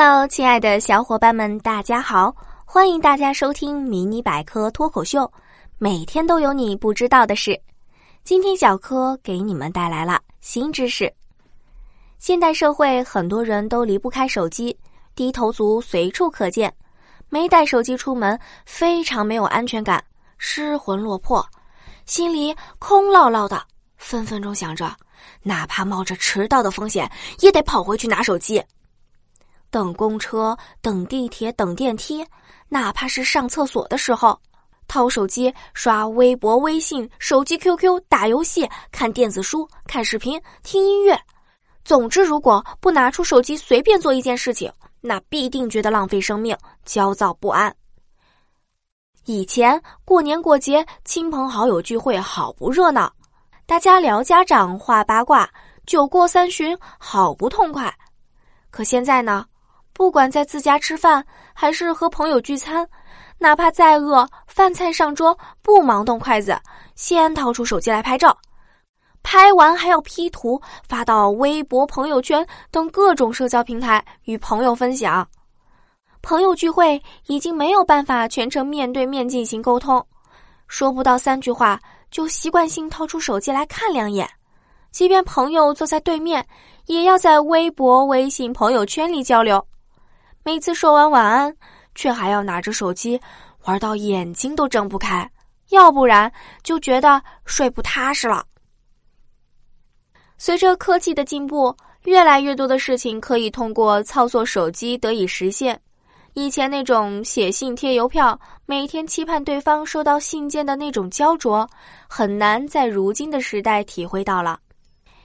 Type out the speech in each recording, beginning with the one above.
Hello，亲爱的小伙伴们，大家好！欢迎大家收听迷你百科脱口秀，每天都有你不知道的事。今天小柯给你们带来了新知识。现代社会很多人都离不开手机，低头族随处可见，没带手机出门非常没有安全感，失魂落魄，心里空落落的，分分钟想着，哪怕冒着迟到的风险，也得跑回去拿手机。等公车、等地铁、等电梯，哪怕是上厕所的时候，掏手机刷微博、微信、手机 QQ、打游戏、看电子书、看视频、听音乐。总之，如果不拿出手机随便做一件事情，那必定觉得浪费生命，焦躁不安。以前过年过节，亲朋好友聚会好不热闹，大家聊家长、话八卦，酒过三巡，好不痛快。可现在呢？不管在自家吃饭，还是和朋友聚餐，哪怕再饿，饭菜上桌不忙动筷子，先掏出手机来拍照，拍完还要 P 图发到微博、朋友圈等各种社交平台与朋友分享。朋友聚会已经没有办法全程面对面进行沟通，说不到三句话就习惯性掏出手机来看两眼，即便朋友坐在对面，也要在微博、微信、朋友圈里交流。每次说完晚安，却还要拿着手机玩到眼睛都睁不开，要不然就觉得睡不踏实了。随着科技的进步，越来越多的事情可以通过操作手机得以实现。以前那种写信贴邮票，每天期盼对方收到信件的那种焦灼，很难在如今的时代体会到了。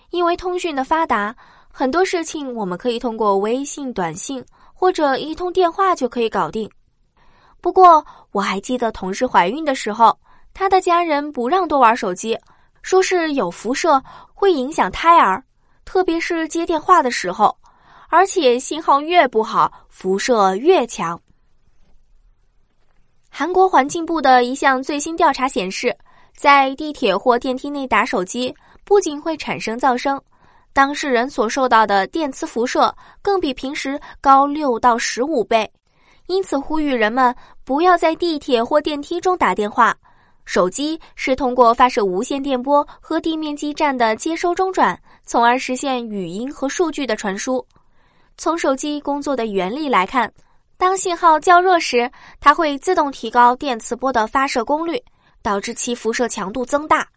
因为通讯的发达，很多事情我们可以通过微信、短信。或者一通电话就可以搞定。不过我还记得同事怀孕的时候，她的家人不让多玩手机，说是有辐射会影响胎儿，特别是接电话的时候，而且信号越不好，辐射越强。韩国环境部的一项最新调查显示，在地铁或电梯内打手机，不仅会产生噪声。当事人所受到的电磁辐射更比平时高六到十五倍，因此呼吁人们不要在地铁或电梯中打电话。手机是通过发射无线电波和地面基站的接收中转，从而实现语音和数据的传输。从手机工作的原理来看，当信号较弱时，它会自动提高电磁波的发射功率，导致其辐射强度增大。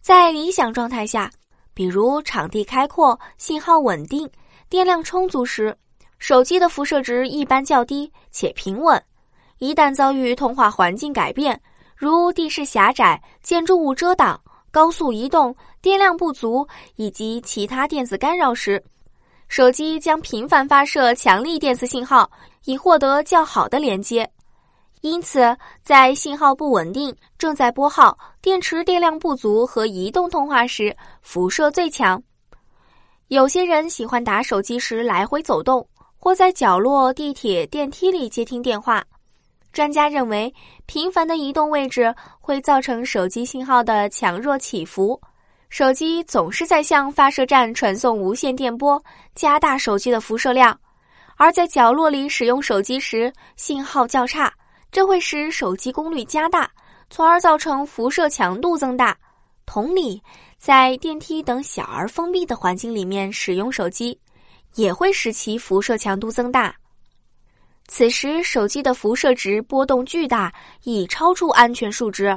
在理想状态下。比如场地开阔、信号稳定、电量充足时，手机的辐射值一般较低且平稳。一旦遭遇通话环境改变，如地势狭窄、建筑物遮挡、高速移动、电量不足以及其他电子干扰时，手机将频繁发射强力电磁信号，以获得较好的连接。因此，在信号不稳定、正在拨号、电池电量不足和移动通话时，辐射最强。有些人喜欢打手机时来回走动，或在角落、地铁、电梯里接听电话。专家认为，频繁的移动位置会造成手机信号的强弱起伏。手机总是在向发射站传送无线电波，加大手机的辐射量；而在角落里使用手机时，信号较差。这会使手机功率加大，从而造成辐射强度增大。同理，在电梯等小而封闭的环境里面使用手机，也会使其辐射强度增大。此时，手机的辐射值波动巨大，已超出安全数值。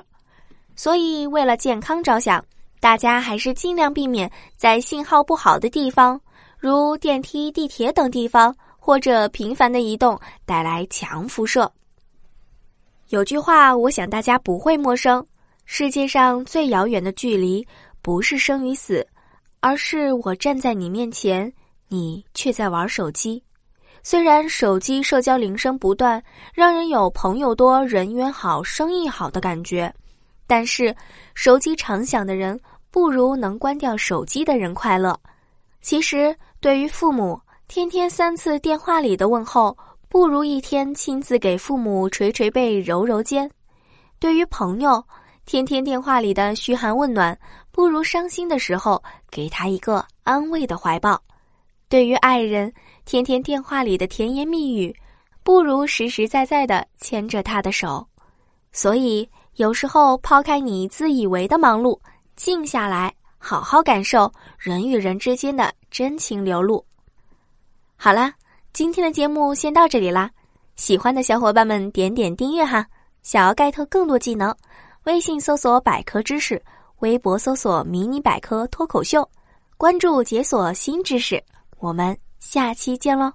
所以，为了健康着想，大家还是尽量避免在信号不好的地方，如电梯、地铁等地方，或者频繁的移动带来强辐射。有句话，我想大家不会陌生：世界上最遥远的距离，不是生与死，而是我站在你面前，你却在玩手机。虽然手机社交铃声不断，让人有朋友多、人缘好、生意好的感觉，但是手机常响的人，不如能关掉手机的人快乐。其实，对于父母，天天三次电话里的问候。不如一天亲自给父母捶捶背、揉揉肩。对于朋友，天天电话里的嘘寒问暖，不如伤心的时候给他一个安慰的怀抱。对于爱人，天天电话里的甜言蜜语，不如实实在在的牵着他的手。所以，有时候抛开你自以为的忙碌，静下来，好好感受人与人之间的真情流露。好啦，今天的节目先到这里啦。喜欢的小伙伴们点点订阅哈。想要 get 更多技能，微信搜索百科知识，微博搜索迷你百科脱口秀，关注解锁新知识。我们下期见喽！